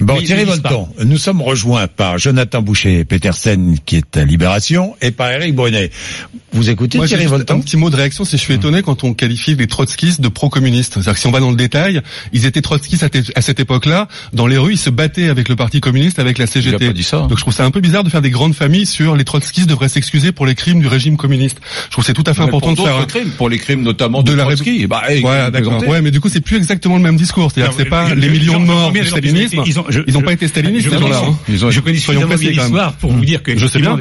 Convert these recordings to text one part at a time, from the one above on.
Bon, Thierry Volton, nous sommes rejoints par Jonathan Boucher-Petersen, qui est à Libération, et par Eric Brunet. Vous écoutez Moi, Thierry Volton un petit mot de réaction, c'est je suis étonné quand on qualifie les trotskistes de pro-communistes. C'est-à-dire que si on va dans le détail, ils étaient trotskistes à, te- à cette époque-là. Dans les rues, ils se battaient avec le Parti communiste, avec la CGT. Il a pas dit ça. Donc je trouve ça un peu bizarre de faire des grandes familles sur les trotskistes devraient s'excuser pour les crimes du régime communiste. Je trouve que c'est tout à fait Mais important pour de faire. crimes, pour les crimes notamment De de, la Trotsky. Bah, hey, Ouais, d'accord. Ouais, mais du coup, c'est plus exactement le même discours. C'est-à-dire que c'est pas les millions de morts du stalinisme. Ils n'ont pas été stalinistes, je ces connais, gens-là. hein. Ils ont- je connais suffisamment bien l'histoire pour vous dire que Je sais bien.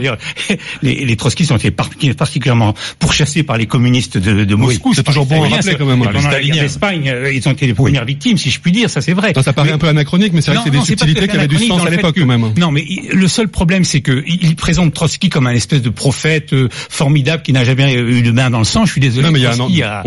les, les trotskistes ont été par- particulièrement pourchassés par les communistes de, de Moscou. c'est toujours bon à rappeler, quand même. Pendant la guerre d'Espagne, euh, ils ont été les premières victimes, si je puis dire, ça c'est vrai. Ça, ça paraît Mais- un peu anachronique, mais c'est vrai que c'est des subtilités qui avaient du sens à l'époque, quand même. Non, mais le seul problème, c'est que il présente Trotsky comme un espèce de prophète euh, formidable qui n'a jamais eu de main dans le sang. Je suis désolé. Trotsky a,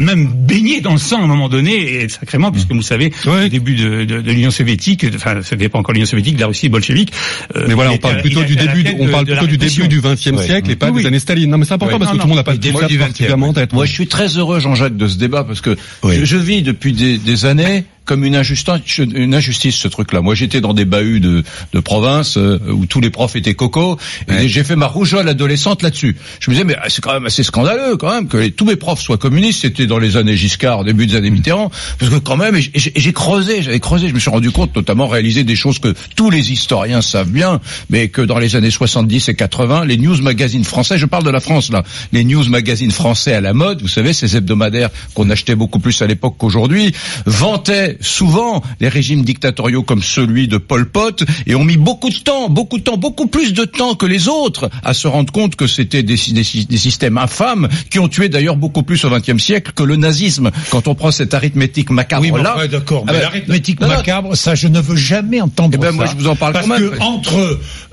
même baigné dans le sang à un moment donné, et sacrément, puisque vous savez, au début de l'Union soviétique, enfin, ça pas encore l'Union soviétique, de la Russie bolchevique. euh, Mais voilà, il on parle plutôt du début, on de- parle de plutôt du début du XXe siècle et pas des années Staline. Non, mais c'est important parce que tout le monde n'a pas Des tout mois ça du 20e. particulièrement en tête. Moi, je suis très heureux, Jean-Jacques, de ce débat parce que je, vis depuis des années comme une injustice, une injustice ce truc-là. Moi, j'étais dans des bahuts de, de province euh, où tous les profs étaient cocos et j'ai fait ma rougeole adolescente là-dessus. Je me disais, mais ah, c'est quand même assez scandaleux quand même que les- tous mes profs soient communistes. C'était dans les années Giscard, début des années Mitterrand, parce que quand même, j'ai creusé, j'avais creusé, je me suis rendu compte, notamment réaliser des choses que tous les historiens savent bien, mais que dans les années 70 et 80, les news magazines français, je parle de la France là, les news magazines français à la mode, vous savez, ces hebdomadaires qu'on achetait beaucoup plus à l'époque qu'aujourd'hui, vantaient souvent les régimes dictatoriaux comme celui de Pol Pot et ont mis beaucoup de temps, beaucoup de temps, beaucoup plus de temps que les autres à se rendre compte que c'était des, des, des systèmes infâmes qui ont tué d'ailleurs beaucoup plus au XXe siècle que le nazisme. Quand on prend cette arithmétique macabre Oui, là, enfin, d'accord. Ah mais ben, l'arithmétique macabre, ça, je ne veux jamais entendre Eh ben, ça. moi, je vous en parle Parce quand même. que entre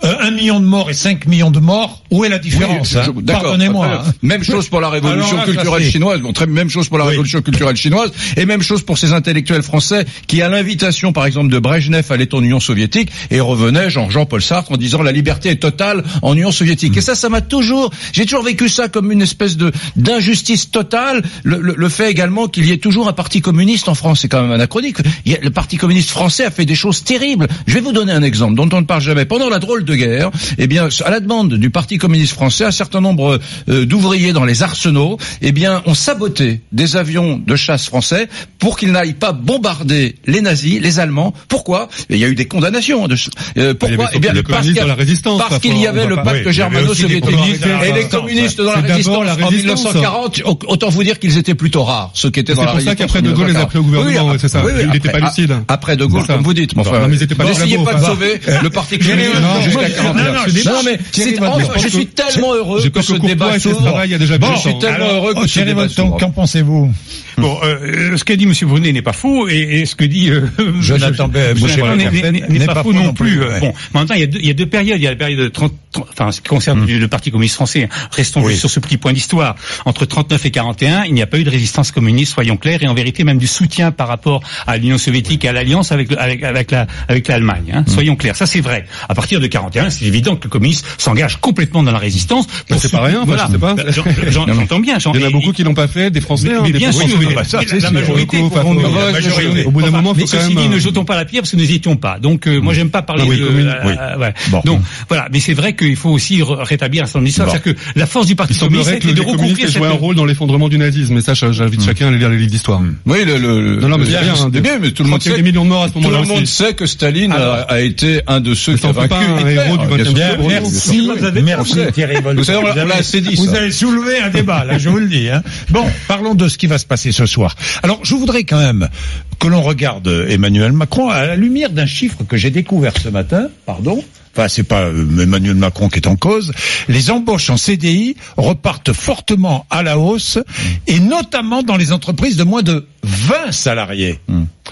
euh, un million de morts et 5 millions de morts, où est la différence Oui, hein Pardonnez-moi. hein. Même chose pour la révolution là, culturelle chinoise. Bon, très, même chose pour la Oui. révolution culturelle chinoise. Et même chose pour ces intellectuels français qui, à l'invitation, par exemple, de Brejnev, allaient en Union soviétique et revenaient, genre Jean-Paul Sartre, en disant la liberté est totale en Union soviétique. Et ça, ça m'a toujours, j'ai toujours vécu ça comme une espèce de d'injustice totale. Le, le- le fait également qu'il y ait toujours un parti communiste en France, c'est quand même anachronique. Le parti communiste français a fait des choses terribles. Je vais vous donner un exemple dont on ne parle jamais. Pendant la drôle de guerre, eh bien, à la demande du parti communiste français, un certain nombre euh, d'ouvriers dans les arsenaux, eh bien, ont saboté des avions de chasse français pour qu'ils n'aillent pas bombarder les nazis, les Allemands. Pourquoi? Il y a eu des condamnations. De, euh, pourquoi? Les parce qu'il y a- dans la résistance, Parce qu'il y avait le pacte oui, germano-soviétique aussi des communistes dans la et les résistance, communistes dans la C'est résistance la en résistance. 1940. Autant vous dire qu'ils étaient plutôt rares, ceux qui étaient C'est dans la pour ça résistance. qu'après De Gaulle les a 1940. pris au gouvernement, Oui, c'est ça. oui, oui, Il n'était pas lucide. Après De Gaulle, C'est comme vous dites. enfin, mais ils étaient pas des N'essayez pas de sauver le parti communiste Volton, jusqu'à moi, 41. non, mais c'est- je suis tellement heureux que ce débat s'ouvre. je suis tellement heureux que ce débat s'ouvre. qu'en pensez-vous? Bon, euh, ce qu'a dit Monsieur Brunet n'est pas faux, et, et ce que dit euh, Jonathan n'est- pas, faux non plus. ouais. Bon, mais en même temps, il y, a deux, il y a deux périodes. Il y a la période de 30, 30 enfin, ce qui concerne le Parti communiste français. Restons Oui. juste sur ce petit point d'histoire. Entre 39 et 41, il n'y a pas eu de résistance communiste, soyons clairs, et en vérité même du soutien par rapport à l'Union soviétique et à l'alliance avec avec avec la avec l'Allemagne. Hein, Soyons clairs, ça c'est vrai. À partir de 41, c'est évident que le communiste s'engage complètement dans la résistance. Mais c'est pas rien, j'en- J'entends bien. Il y en a beaucoup qui l'ont pas fait, des Français. hein, bien sûr, Bah, la majorité, Faut- faut- faut- faut- faut- majorité. Au bout d'un Enfin, moment, faut mais quand ceci même, dit, ne euh, jetons pas la pierre parce que nous n'y étions pas. Donc, euh, moi, j'aime pas parler Ah oui, de. commune, euh, oui. euh, ouais. Bon. Donc, voilà. Mais c'est vrai qu'il faut aussi rétablir un certain nombre d'histoires. Bon. C'est-à-dire que la force du Parti communiste, c'était de aient cette. joué un rôle dans l'effondrement du nazisme. Mais ça, j'invite chacun à aller lire les livres d'histoire. Oui, le, le, Non, non, mais c'est bien, hein, c'est bien, mais tout le monde sait. des millions de morts à ce Tout moment-là le monde sait que Staline a, été un de ceux qui a vaincu pas un Hitler. héros du Bien 20e sûr. siècle. Merci, merci Thierry. Vous avez soulevé un débat, là, je vous le dis. Hein. Bon, parlons de ce qui va se passer ce soir. Alors, je voudrais quand même que l'on regarde Emmanuel Macron à la lumière d'un chiffre que j'ai découvert ce matin, pardon, enfin c'est pas euh, Emmanuel Macron qui est en cause, les embauches en CDI repartent fortement à la hausse, et notamment dans les entreprises de moins de 20 salariés.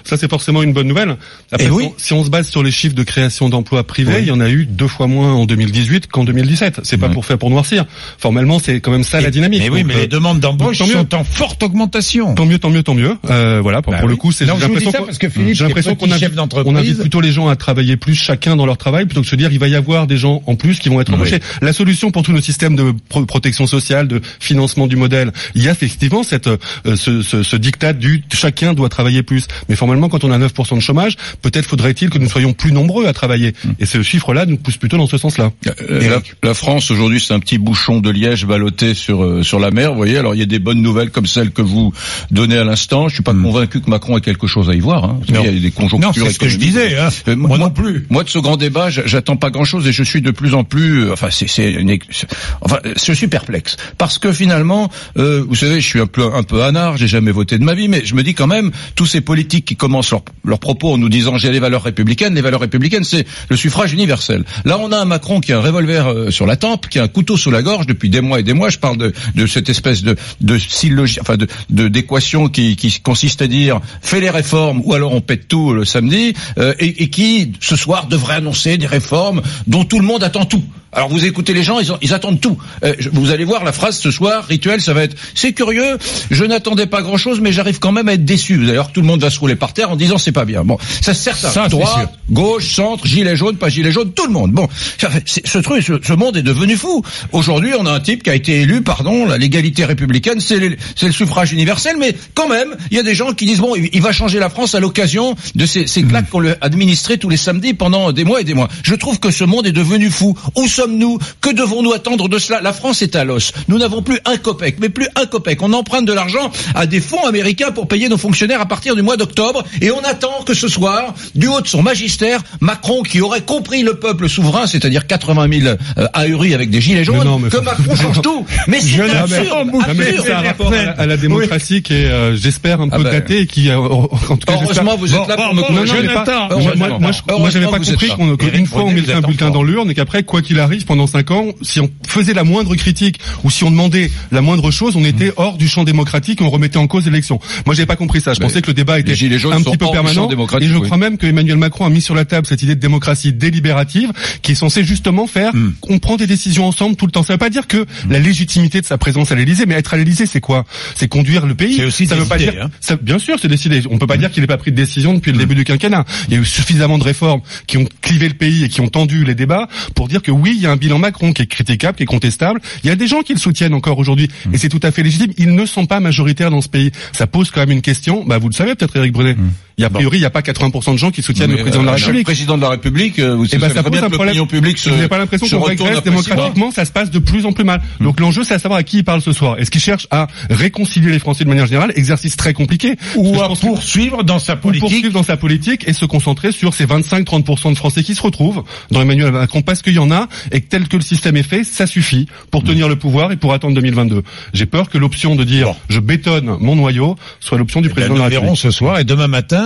Ça, c'est forcément une bonne nouvelle. Après, Et oui. si on- si on se base sur les chiffres de création d'emplois privés, il y en a eu deux fois moins en 2018 qu'en 2017. C'est pas pour faire pour noircir. Formellement, c'est quand même ça la dynamique. Mais oui, Donc, mais euh, les demandes d'embauche mieux. sont en forte augmentation. Tant mieux, tant mieux, tant mieux. Euh, voilà, pour, Bah pour le coup, c'est j'ai l'impression ça qu'on- parce que Philippe, j'ai l'impression qu'on invite, on invite plutôt les gens à travailler plus chacun dans leur travail plutôt que de se dire il va y avoir des gens en plus qui vont être embauchés. La solution pour tous nos systèmes de pro- protection sociale, de financement du modèle, il y a effectivement cette euh, ce, ce, ce diktat du chacun doit travailler plus. Mais formellement, quand on a 9% de chômage, peut-être faudrait-il que nous soyons plus nombreux à travailler. Et ce chiffre-là nous pousse plutôt dans ce sens-là. Euh, La, la France aujourd'hui, c'est un petit bouchon de liège ballotté sur euh, sur la mer. Vous voyez, alors il y a des bonnes nouvelles comme celles que vous donnez à l'instant. Je suis pas convaincu que Macron ait quelque chose à y voir. Hein, parce Non. y a des conjonctures. Non, c'est ce que je disais, hein. Euh, Moi non plus. Moi, de ce grand débat, j'attends pas grand-chose et je suis de plus en plus. euh, Enfin, c'est c'est une ex- c'est- enfin, je suis perplexe parce que finalement, euh, vous savez, je suis un peu un peu anard. J'ai jamais voté de ma vie, mais je me dis quand même, tous ces politiques qui commencent leurs propos en nous disant j'ai les valeurs républicaines. Les valeurs républicaines, c'est le suffrage universel. Là, on a un Macron qui a un revolver euh, sur la tempe, qui a un couteau sous la gorge depuis des mois et des mois. Je parle de, cette espèce de, de syllogie, enfin de d'équation qui, qui consiste à dire fais les réformes ou alors on pète tout le samedi euh, et qui ce soir devrait annoncer des réformes dont tout le monde attend tout. Alors vous écoutez les gens, ils, ont- ils attendent tout. Euh, vous allez voir la phrase ce soir rituel, ça va être c'est curieux, je n'attendais pas grand chose, mais j'arrive quand même à être déçu. D'ailleurs, tout le monde va se rouler par terre en disant c'est pas bien. Bon, ça c'est certain. Ça, sûr. gauche, centre, gilet jaune, pas gilet jaune, tout le monde. Bon, ça fait- c'est- ce truc, ce, ce monde est devenu fou. Aujourd'hui, on a un type qui a été élu, pardon, la l'égalité républicaine, c'est le, suffrage universel, mais quand même, il y a des gens qui disent bon, il, il va changer la France à l'occasion de ces, ces claques qu'on lui a administrées tous les samedis pendant des mois et des mois. Je trouve que ce monde est devenu fou. Où sommes-nous Que devons-nous attendre de cela? La France est à l'os. Nous n'avons plus un copec, mais plus un copec. On emprunte de l'argent à des fonds américains pour payer nos fonctionnaires à partir du mois d'octobre, et on attend que ce soir, du haut de son magistère, Macron, qui aurait compris le peuple souverain, c'est-à-dire 80 000 euh, ahuris avec des gilets jaunes, Mais non, mais que Macron change tout. Mais c'est Je absurde, absurde. c'est un rapport à la, à la démocratie qui est, euh, j'espère, un peu Ah ben. daté et qui, euh, en tout cas, Heureusement, vous êtes là pour Jonathan, moi, j'avais pas compris qu'une fois on mettait un bulletin dans l'urne et qu'après, quoi qu'il arrive, pendant cinq ans, si on faisait la moindre critique ou si on demandait la moindre chose, on était hors du champ démocratique et on remettait en cause l'élection. Moi, j'avais pas compris ça. Je Mais pensais que le débat était un petit peu permanent. Et je oui. crois même que Emmanuel Macron a mis sur la table cette idée de démocratie délibérative qui est censée justement faire Hmm. qu'on prend des décisions ensemble tout le temps. Ça veut pas dire que la légitimité de sa présence à l'Élysée, mais être à l'Élysée, c'est quoi? C'est conduire le pays. Aussi ça veut pas dire hein. ça, bien sûr, c'est décidé. On peut pas dire qu'il n'ait pas pris de décision depuis le début du quinquennat. Il y a eu suffisamment de réformes qui ont clivé le pays et qui ont tendu les débats pour dire que oui, il y a un bilan Macron qui est critiquable, qui est contestable. Il y a des gens qui le soutiennent encore aujourd'hui et c'est tout à fait légitime. Ils ne sont pas majoritaires dans ce pays. Ça pose quand même une question. Bah, vous le savez peut-être, Éric Brunet. Il y a priori, il n'y a pas 80% de gens qui soutiennent Mais, le président de la euh, Le République. président de la République, euh, vous Et savez ben ça pose bien un problème. publique se, Vous n'avez pas l'impression qu'on régresse démocratiquement, ça se passe de plus en plus mal. Donc l'enjeu, c'est à savoir à qui il parle ce soir. Est-ce qu'il cherche à réconcilier les Français de manière générale? Exercice très compliqué. Ou à poursuivre dans sa politique. poursuivre dans sa politique et se concentrer sur ces 25-30% de Français qui se retrouvent dans Emmanuel Macron parce qu'il y en a et que tel que le système est fait, ça suffit pour tenir le pouvoir et pour attendre 2022. J'ai peur que l'option de dire Bon. je bétonne mon noyau soit l'option du Eh ben, président de nous la verrons République. ce soir et demain matin.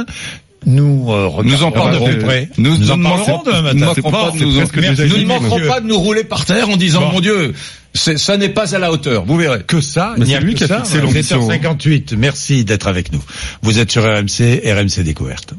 Nous, euh, Nous en parlerons. de près. Nous- Nous en nous parlerons ne demain manquerons- matin. nous pas de nous- presque Merci. déjà Nous ne dit, manquerons monsieur. pas de nous rouler par terre en disant Bon. mon Dieu, ça n'est pas à la hauteur. Vous verrez. que ça, il n'y a l'ambition, hein. 7h58. Merci d'être avec nous. Vous êtes sur RMC, RMC Découverte.